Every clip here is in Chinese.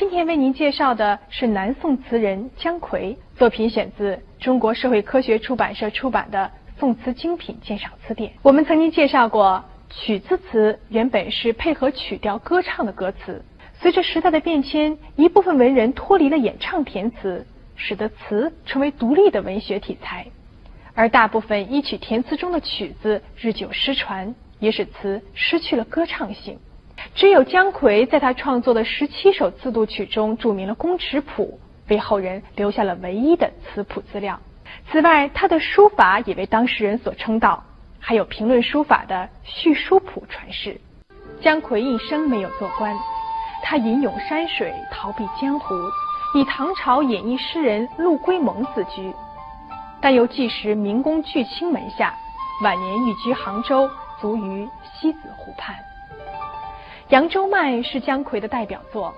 今天为您介绍的是南宋词人姜夔，作品选自中国社会科学出版社出版的《宋词精品鉴赏词典》。我们曾经介绍过，曲子词原本是配合曲调歌唱的歌词，随着时代的变迁，一部分文人脱离了演唱填词，使得词成为独立的文学题材，而大部分依曲填词中的曲子日久失传，也使词失去了歌唱性。只有姜夔在他创作的十七首自度曲中注明了宫尺谱，为后人留下了唯一的词谱资料。此外，他的书法也为当事人所称道，还有评论书法的《续书谱》传世。姜夔一生没有做官，他吟咏山水，逃避江湖，以唐朝演艺诗人陆龟蒙自居，但又寄食明宫巨卿门下，晚年寓居杭州，卒于西子湖畔。《扬州慢》是姜夔的代表作。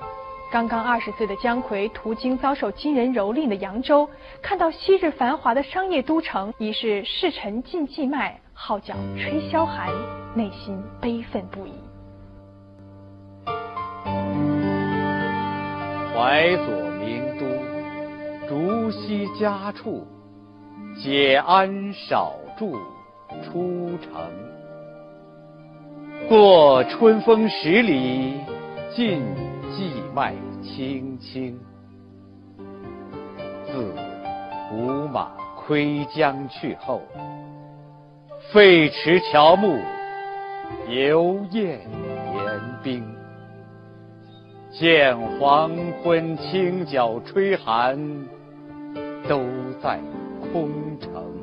刚刚二十岁的姜夔途经遭受金人蹂躏的扬州，看到昔日繁华的商业都城已是世尘尽寄卖，号角吹萧寒，内心悲愤不已。淮左名都，竹溪家处，解鞍少驻出城。过春风十里，尽寄麦青青。自胡马窥江去后，废池乔木，犹厌言兵。见黄昏清角吹寒，都在空城。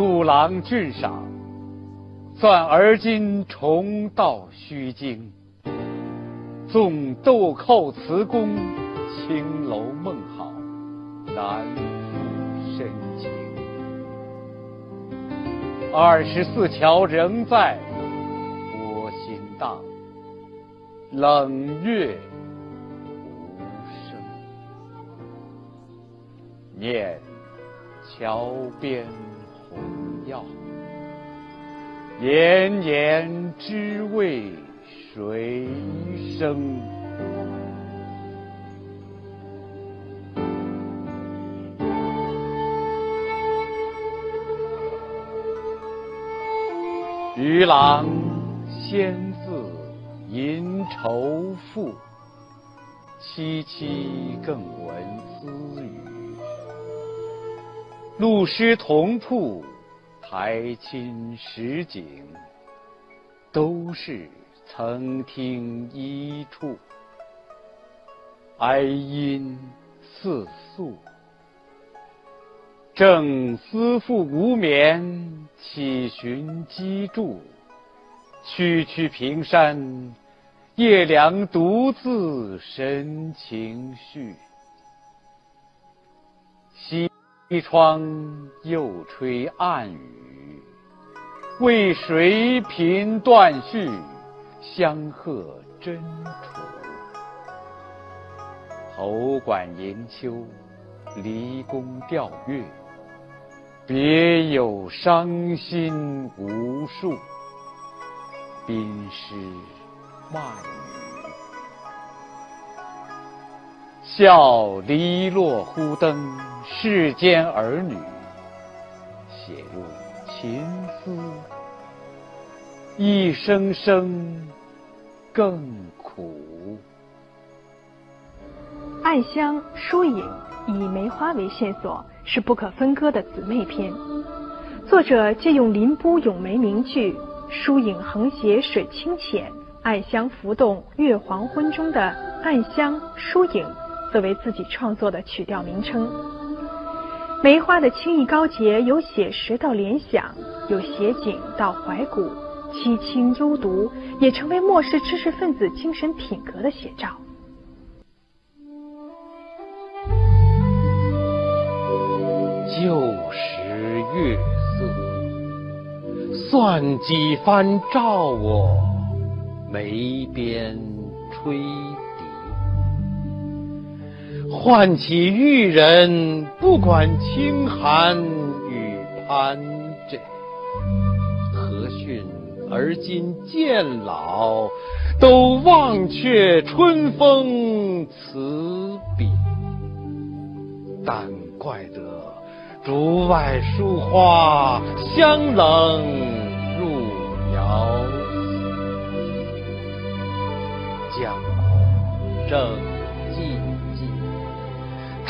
杜郎俊赏，算而今重到虚惊。纵豆蔻词工，青楼梦好，难复深情。二十四桥仍在，波心荡，冷月无声。念桥边。红药，延年知为谁生？渔郎先自吟愁赋，凄凄更闻私语。露湿同铺，台衾石井，都是曾听一处。哀音似诉，正思妇无眠，起寻机杼。区区平山，夜凉独自深情绪。西一窗又吹暗雨，为谁频断续？相和真楚。侯管迎秋，离宫吊月，别有伤心无数。宾诗万语，笑篱落忽灯。世间儿女，写入情思，一声声更苦。暗香疏影以梅花为线索，是不可分割的姊妹篇。作者借用林波咏梅名句“疏影横斜水清浅，暗香浮动月黄昏”中的“暗香”“疏影”作为自己创作的曲调名称。梅花的清逸高洁，由写实到联想，由写景到怀古，凄清幽独，也成为末世知识分子精神品格的写照。旧时月色，算几番照我，眉边吹。唤起玉人，不管清寒与攀枕，何逊而今渐老，都忘却春风词笔。但怪得竹外疏花香冷入窑江正，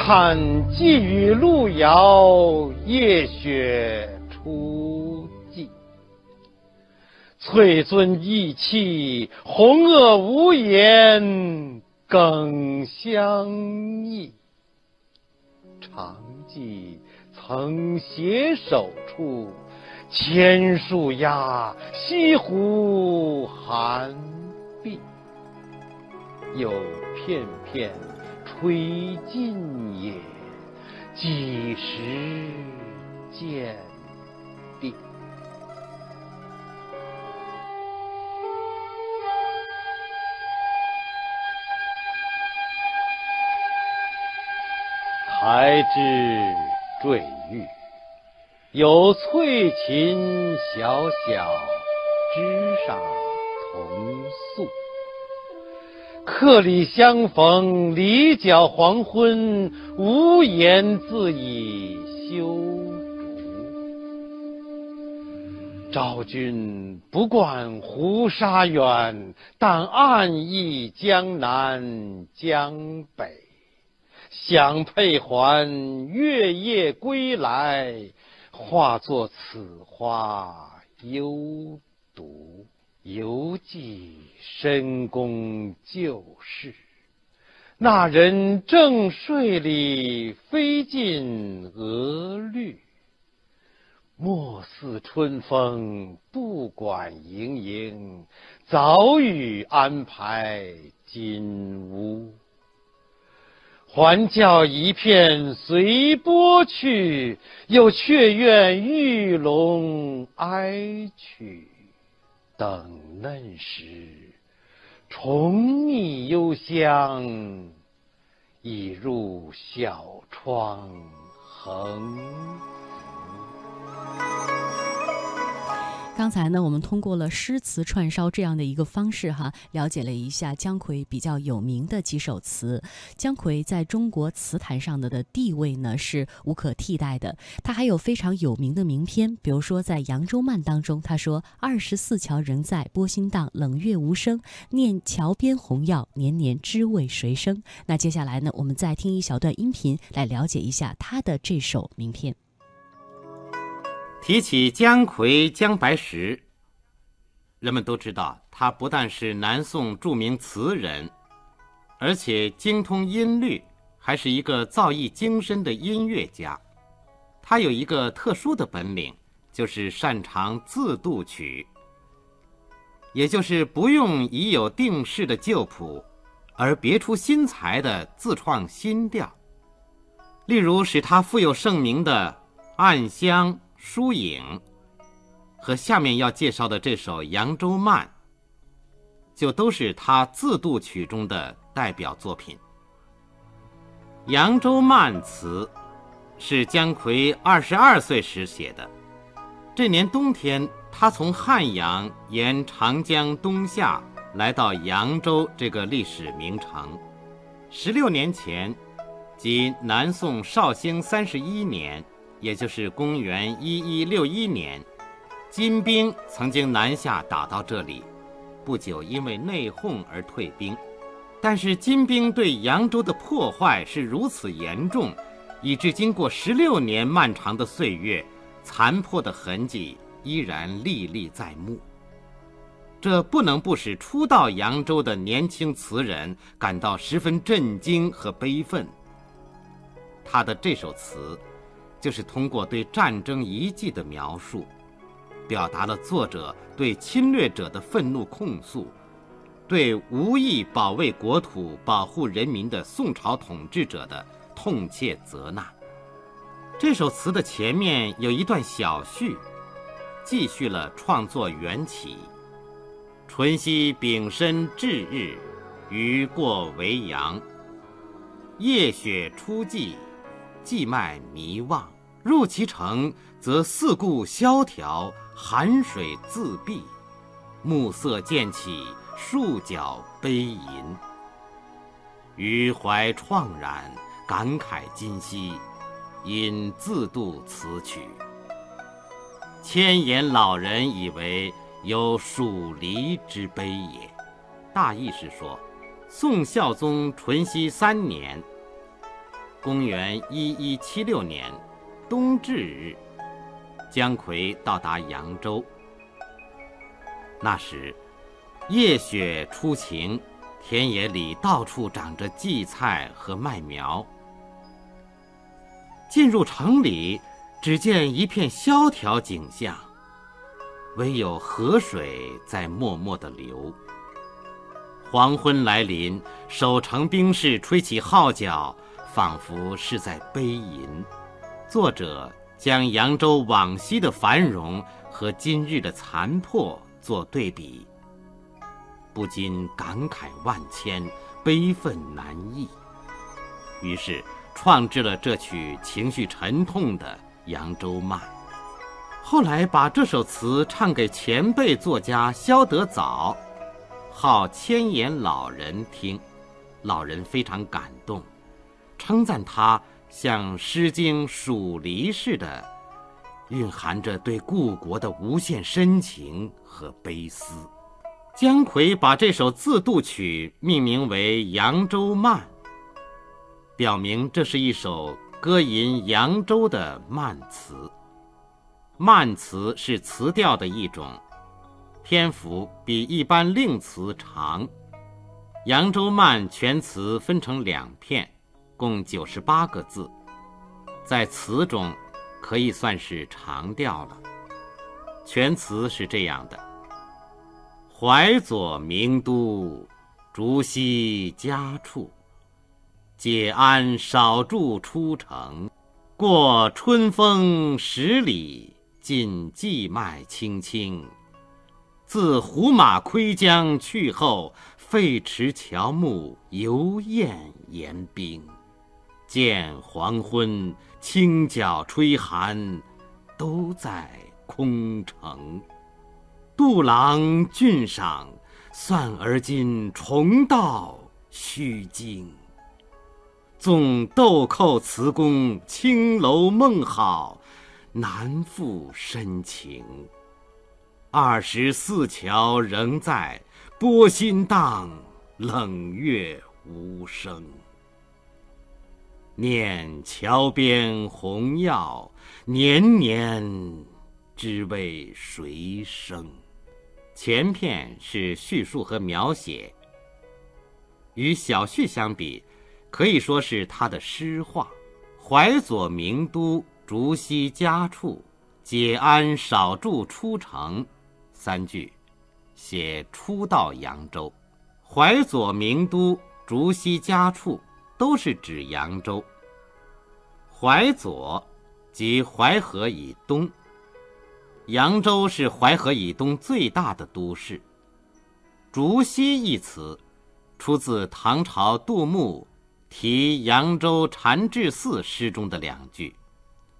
叹寄与路遥，夜雪初霁。翠尊意气，红萼无言，耿相忆。常记曾携手处，千树压，西湖寒碧。有片片吹尽也，几时见地？才知坠玉，有翠琴小小，枝上同宿。客里相逢，离角黄昏，无言自已修竹。昭君不惯胡沙远，但暗忆江南江北。想佩还月夜归来，化作此花幽独。犹记深宫旧事，那人正睡里，飞尽鹅绿。莫似春风不管盈盈，早已安排金屋。还教一片随波去，又却怨玉龙哀曲。等嫩时，宠溺幽香，已入小窗横。刚才呢，我们通过了诗词串烧这样的一个方式哈，了解了一下姜夔比较有名的几首词。姜夔在中国词坛上的的地位呢是无可替代的。他还有非常有名的名篇，比如说在《扬州慢》当中，他说：“二十四桥仍在，波心荡，冷月无声。念桥边红药，年年知为谁生。”那接下来呢，我们再听一小段音频，来了解一下他的这首名篇。提起姜夔姜白石，人们都知道他不但是南宋著名词人，而且精通音律，还是一个造诣精深的音乐家。他有一个特殊的本领，就是擅长自度曲，也就是不用已有定式的旧谱，而别出心裁的自创新调。例如使他富有盛名的《暗香》。疏影和下面要介绍的这首《扬州慢》，就都是他自度曲中的代表作品。《扬州慢》词是姜夔二十二岁时写的。这年冬天，他从汉阳沿长江东下，来到扬州这个历史名城。十六年前，即南宋绍兴三十一年。也就是公元一一六一年，金兵曾经南下打到这里，不久因为内讧而退兵。但是金兵对扬州的破坏是如此严重，以致经过十六年漫长的岁月，残破的痕迹依然历历在目。这不能不使初到扬州的年轻词人感到十分震惊和悲愤。他的这首词。就是通过对战争遗迹的描述，表达了作者对侵略者的愤怒控诉，对无意保卫国土、保护人民的宋朝统治者的痛切责难。这首词的前面有一段小序，继续了创作缘起：“淳熙丙申至日，余过维扬。夜雪初霁。”寄脉迷望，入其城，则四顾萧条，寒水自闭。暮色渐起，数角悲吟。余怀怆然，感慨今夕，因自度此曲。千言老人以为有属离之悲也。大意是说，宋孝宗淳熙三年（公元一一七六年）冬至日，姜夔到达扬州。那时，夜雪初晴。田野里到处长着荠菜和麦苗。进入城里，只见一片萧条景象，唯有河水在默默地流。黄昏来临，守城兵士吹起号角，仿佛是在悲吟。作者将扬州往昔的繁荣和今日的残破做对比。不禁感慨万千，悲愤难抑。于是创制了这曲情绪沉痛的《扬州慢》。后来把这首词唱给前辈作家萧德藻，号千言老人听，老人非常感动，称赞他像《诗经·蜀离》似的，蕴含着对故国的无限深情和悲思。姜夔把这首自度曲命名为《扬州慢》，表明这是一首歌吟扬州的慢词。慢词是词调的一种，篇幅比一般令词长。《扬州慢》全词分成两片，共九十八个字，在词中可以算是长调了。全词是这样的。淮左名都，竹溪家处。解鞍少驻出城，过春风十里，尽荠麦青青。自胡马窥江去后，废池乔木，犹艳岩冰。见黄昏，清角吹寒，都在空城。杜郎俊赏，算而今重到须惊。纵豆蔻词工，青楼梦好，难复深情。二十四桥仍在，波心荡，冷月无声。念桥边红药，年年，知为谁生？前片是叙述和描写，与小序相比，可以说是他的诗画。淮左名都，竹溪家处，解鞍少驻出城，三句，写初到扬州。淮左名都，竹溪家处，都是指扬州。淮左，即淮河以东。扬州是淮河以东最大的都市。竹溪一词，出自唐朝杜牧题扬州禅智寺诗中的两句：“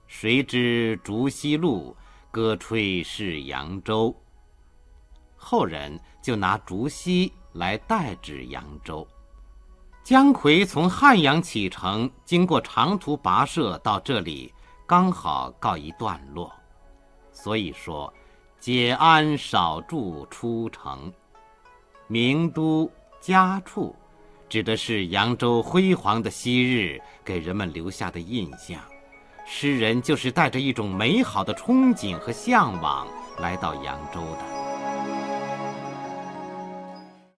谁知竹溪路，歌吹是扬州。”后人就拿竹溪来代指扬州。姜夔从汉阳启程，经过长途跋涉到这里，刚好告一段落。所以说，解鞍少驻出城，名都家处，指的是扬州辉煌的昔日给人们留下的印象。诗人就是带着一种美好的憧憬和向往来到扬州的。